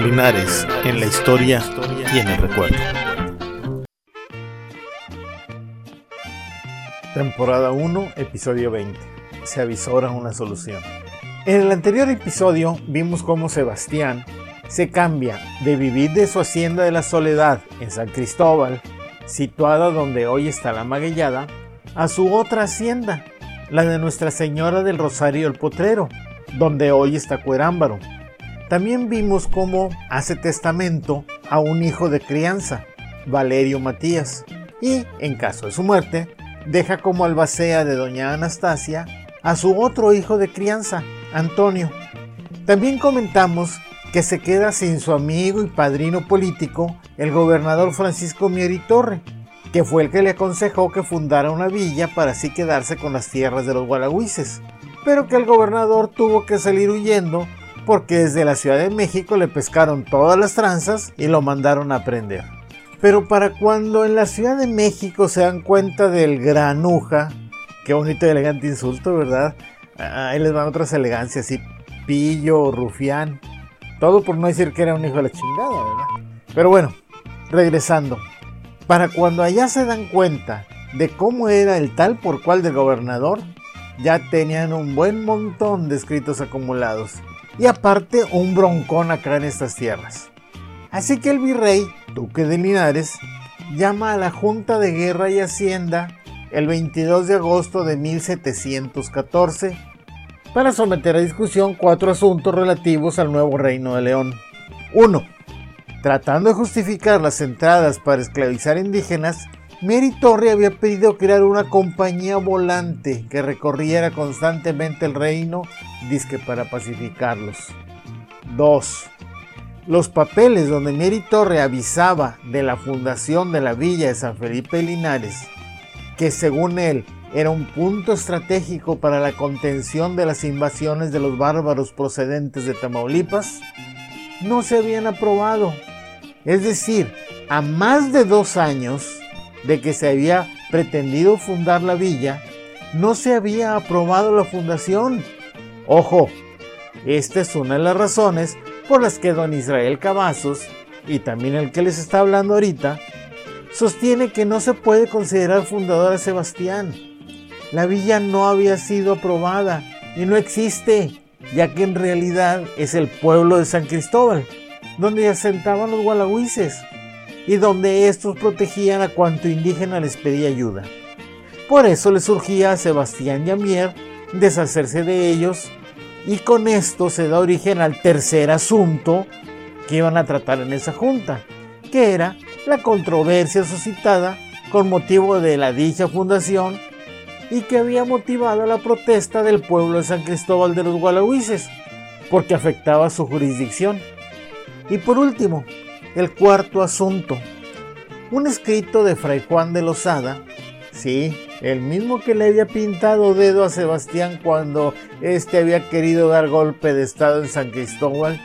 Linares en la historia y en el recuerdo. Temporada 1, episodio 20. Se avisora una solución. En el anterior episodio vimos cómo Sebastián se cambia de vivir de su hacienda de la Soledad en San Cristóbal, situada donde hoy está la Maguellada, a su otra hacienda, la de Nuestra Señora del Rosario el Potrero, donde hoy está Cuerámbaro. También vimos cómo hace testamento a un hijo de crianza, Valerio Matías, y, en caso de su muerte, deja como albacea de doña Anastasia a su otro hijo de crianza, Antonio. También comentamos que se queda sin su amigo y padrino político, el gobernador Francisco Mieri Torre, que fue el que le aconsejó que fundara una villa para así quedarse con las tierras de los gualagüises, pero que el gobernador tuvo que salir huyendo porque desde la Ciudad de México le pescaron todas las tranzas y lo mandaron a prender. Pero para cuando en la Ciudad de México se dan cuenta del granuja, qué bonito y elegante insulto, ¿verdad? Ahí les van otras elegancias, así pillo, rufián, todo por no decir que era un hijo de la chingada, ¿verdad? Pero bueno, regresando. Para cuando allá se dan cuenta de cómo era el tal por cual del gobernador, ya tenían un buen montón de escritos acumulados. Y aparte un broncón acá en estas tierras. Así que el virrey, duque de Linares, llama a la Junta de Guerra y Hacienda el 22 de agosto de 1714 para someter a discusión cuatro asuntos relativos al nuevo reino de León. 1. Tratando de justificar las entradas para esclavizar indígenas, Mary Torre había pedido crear una compañía volante que recorriera constantemente el reino, disque para pacificarlos. 2. Los papeles donde Mary Torre avisaba de la fundación de la villa de San Felipe Linares, que según él era un punto estratégico para la contención de las invasiones de los bárbaros procedentes de Tamaulipas, no se habían aprobado. Es decir, a más de dos años de que se había pretendido fundar la villa, no se había aprobado la fundación. Ojo, esta es una de las razones por las que don Israel Cavazos, y también el que les está hablando ahorita, sostiene que no se puede considerar fundador a Sebastián la villa no había sido aprobada y no existe, ya que en realidad es el pueblo de San Cristóbal, donde asentaban los gualagüises y donde estos protegían a cuanto indígena les pedía ayuda. Por eso le surgía a Sebastián Yamier deshacerse de ellos y con esto se da origen al tercer asunto que iban a tratar en esa junta, que era la controversia suscitada con motivo de la dicha fundación y que había motivado la protesta del pueblo de San Cristóbal de los Gualagüises, porque afectaba su jurisdicción. Y por último, el cuarto asunto, un escrito de Fray Juan de Lozada, sí, el mismo que le había pintado dedo a Sebastián cuando éste había querido dar golpe de estado en San Cristóbal,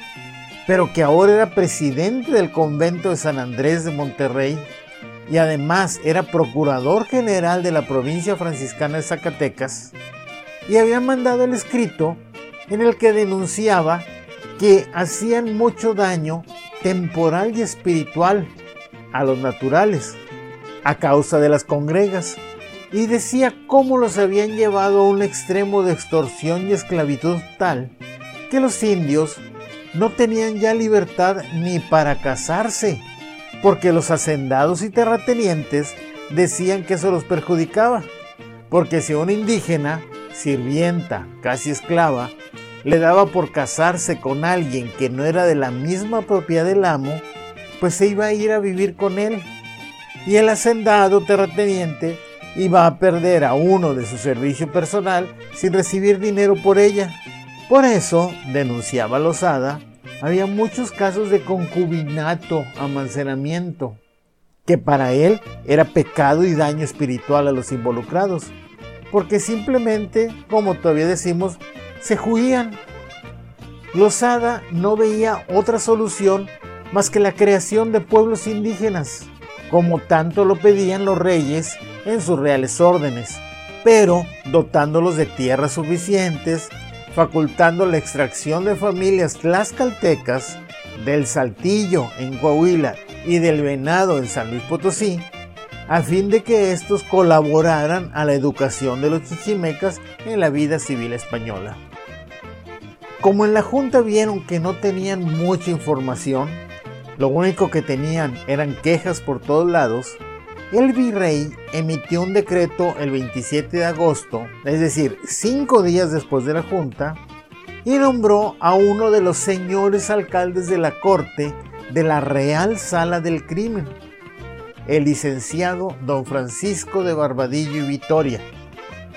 pero que ahora era presidente del convento de San Andrés de Monterrey, y además era procurador general de la provincia franciscana de Zacatecas, y había mandado el escrito en el que denunciaba que hacían mucho daño temporal y espiritual a los naturales a causa de las congregas y decía cómo los habían llevado a un extremo de extorsión y esclavitud tal que los indios no tenían ya libertad ni para casarse porque los hacendados y terratenientes decían que eso los perjudicaba, porque si un indígena, sirvienta, casi esclava, le daba por casarse con alguien que no era de la misma propiedad del amo, pues se iba a ir a vivir con él. Y el hacendado terrateniente iba a perder a uno de su servicio personal sin recibir dinero por ella. Por eso, denunciaba Lozada, había muchos casos de concubinato, amancenamiento, que para él era pecado y daño espiritual a los involucrados, porque simplemente, como todavía decimos, se juían. Lozada no veía otra solución más que la creación de pueblos indígenas, como tanto lo pedían los reyes en sus reales órdenes, pero dotándolos de tierras suficientes, facultando la extracción de familias tlaxcaltecas del Saltillo en Coahuila y del Venado en San Luis Potosí, a fin de que estos colaboraran a la educación de los chichimecas en la vida civil española. Como en la Junta vieron que no tenían mucha información, lo único que tenían eran quejas por todos lados, el virrey emitió un decreto el 27 de agosto, es decir, cinco días después de la Junta, y nombró a uno de los señores alcaldes de la corte de la Real Sala del Crimen, el licenciado don Francisco de Barbadillo y Vitoria,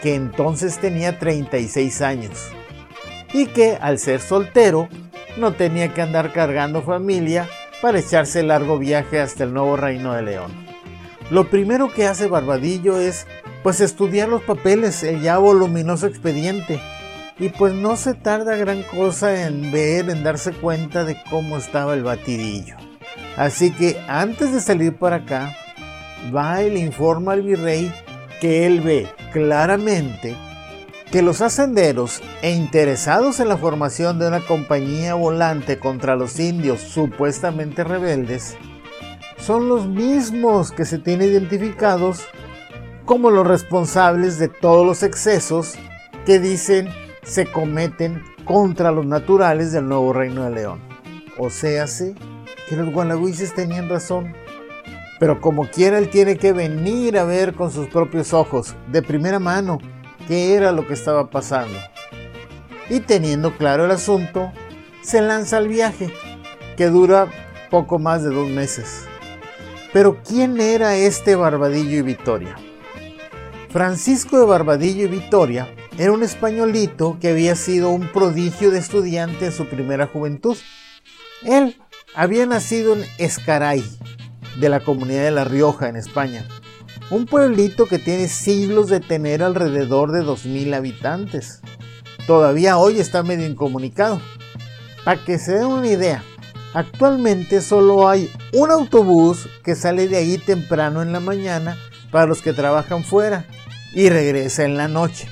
que entonces tenía 36 años, y que al ser soltero no tenía que andar cargando familia para echarse el largo viaje hasta el nuevo reino de León. Lo primero que hace Barbadillo es pues estudiar los papeles, el ya voluminoso expediente, y pues no se tarda gran cosa en ver, en darse cuenta de cómo estaba el batidillo. Así que antes de salir para acá, va y le informa al virrey que él ve claramente que los ascenderos e interesados en la formación de una compañía volante contra los indios supuestamente rebeldes son los mismos que se tienen identificados como los responsables de todos los excesos que dicen se cometen contra los naturales del nuevo reino de León. O sea, que los gualagüises tenían razón. Pero como quiera, él tiene que venir a ver con sus propios ojos, de primera mano, qué era lo que estaba pasando. Y teniendo claro el asunto, se lanza al viaje, que dura poco más de dos meses. Pero ¿quién era este Barbadillo y Vitoria? Francisco de Barbadillo y Vitoria era un españolito que había sido un prodigio de estudiante en su primera juventud. Él había nacido en Escaray, de la comunidad de La Rioja, en España. Un pueblito que tiene siglos de tener alrededor de 2.000 habitantes. Todavía hoy está medio incomunicado. Para que se den una idea, actualmente solo hay un autobús que sale de ahí temprano en la mañana para los que trabajan fuera y regresa en la noche.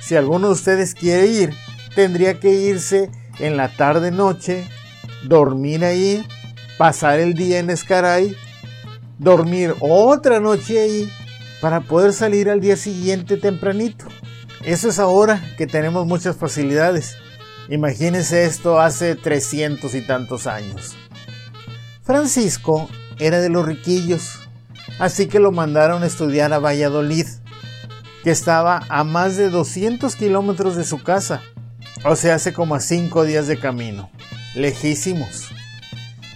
Si alguno de ustedes quiere ir, tendría que irse en la tarde noche, dormir ahí, pasar el día en Escaray, dormir otra noche ahí para poder salir al día siguiente tempranito. Eso es ahora que tenemos muchas facilidades. Imagínense esto hace 300 y tantos años. Francisco era de los riquillos, así que lo mandaron a estudiar a Valladolid que estaba a más de 200 kilómetros de su casa, o sea, hace como a 5 días de camino, lejísimos.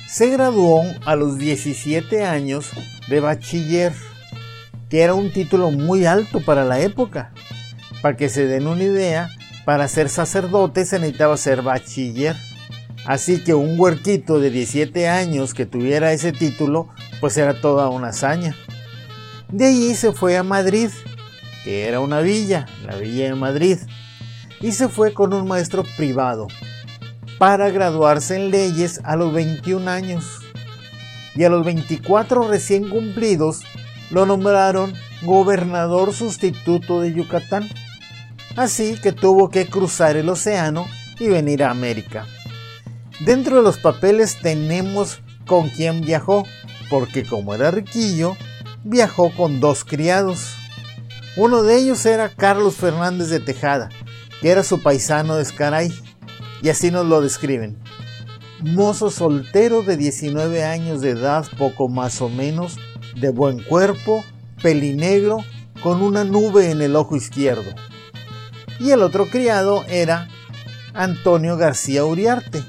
Se graduó a los 17 años de bachiller, que era un título muy alto para la época. Para que se den una idea, para ser sacerdote se necesitaba ser bachiller. Así que un huerquito de 17 años que tuviera ese título, pues era toda una hazaña. De allí se fue a Madrid que era una villa, la villa de Madrid, y se fue con un maestro privado para graduarse en leyes a los 21 años. Y a los 24 recién cumplidos lo nombraron gobernador sustituto de Yucatán. Así que tuvo que cruzar el océano y venir a América. Dentro de los papeles tenemos con quién viajó, porque como era riquillo, viajó con dos criados. Uno de ellos era Carlos Fernández de Tejada, que era su paisano de Escaray, y así nos lo describen. Mozo soltero de 19 años de edad, poco más o menos, de buen cuerpo, pelinegro, con una nube en el ojo izquierdo. Y el otro criado era Antonio García Uriarte,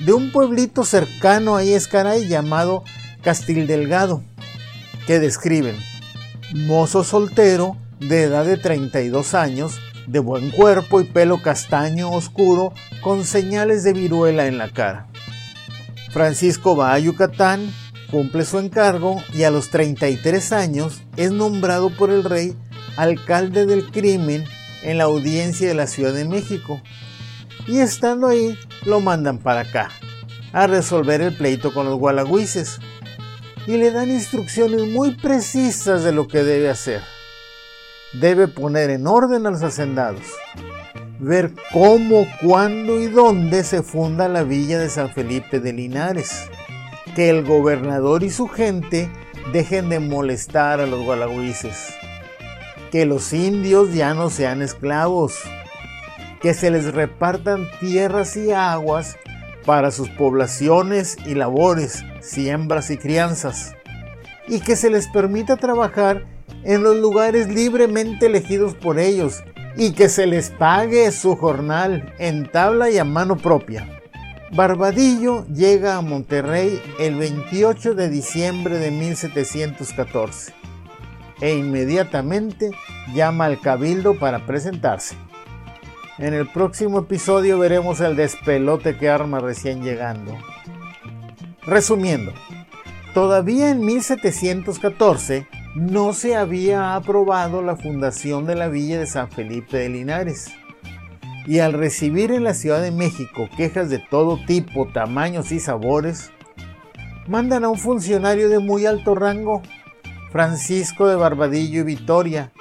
de un pueblito cercano a Escaray llamado Castil Delgado, que describen mozo soltero, de edad de 32 años, de buen cuerpo y pelo castaño oscuro con señales de viruela en la cara. Francisco va a Yucatán, cumple su encargo y a los 33 años es nombrado por el rey alcalde del crimen en la audiencia de la Ciudad de México. Y estando ahí, lo mandan para acá, a resolver el pleito con los gualagüises. Y le dan instrucciones muy precisas de lo que debe hacer debe poner en orden a los hacendados, ver cómo, cuándo y dónde se funda la villa de San Felipe de Linares. Que el gobernador y su gente dejen de molestar a los gualagüises. Que los indios ya no sean esclavos. Que se les repartan tierras y aguas para sus poblaciones y labores, siembras y crianzas. Y que se les permita trabajar en los lugares libremente elegidos por ellos y que se les pague su jornal en tabla y a mano propia. Barbadillo llega a Monterrey el 28 de diciembre de 1714 e inmediatamente llama al cabildo para presentarse. En el próximo episodio veremos el despelote que arma recién llegando. Resumiendo, todavía en 1714 no se había aprobado la fundación de la villa de San Felipe de Linares. Y al recibir en la Ciudad de México quejas de todo tipo, tamaños y sabores, mandan a un funcionario de muy alto rango, Francisco de Barbadillo y Vitoria,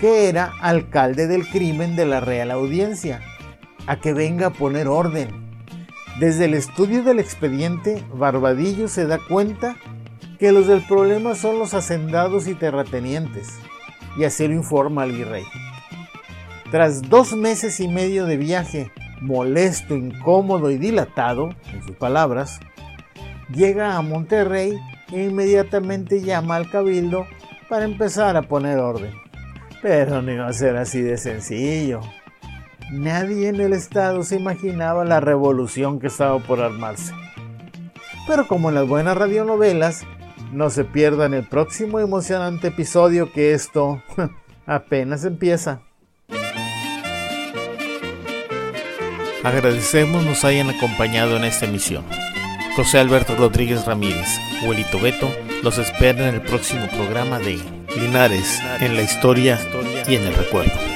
que era alcalde del crimen de la Real Audiencia, a que venga a poner orden. Desde el estudio del expediente, Barbadillo se da cuenta que los del problema son los hacendados y terratenientes, y así lo informa al virrey. Tras dos meses y medio de viaje, molesto, incómodo y dilatado, en sus palabras, llega a Monterrey e inmediatamente llama al cabildo para empezar a poner orden. Pero no iba a ser así de sencillo. Nadie en el estado se imaginaba la revolución que estaba por armarse. Pero como en las buenas radionovelas, no se pierdan el próximo emocionante episodio que esto apenas empieza. Agradecemos nos hayan acompañado en esta emisión. José Alberto Rodríguez Ramírez, Huelito Beto, los espera en el próximo programa de Linares en la historia y en el recuerdo.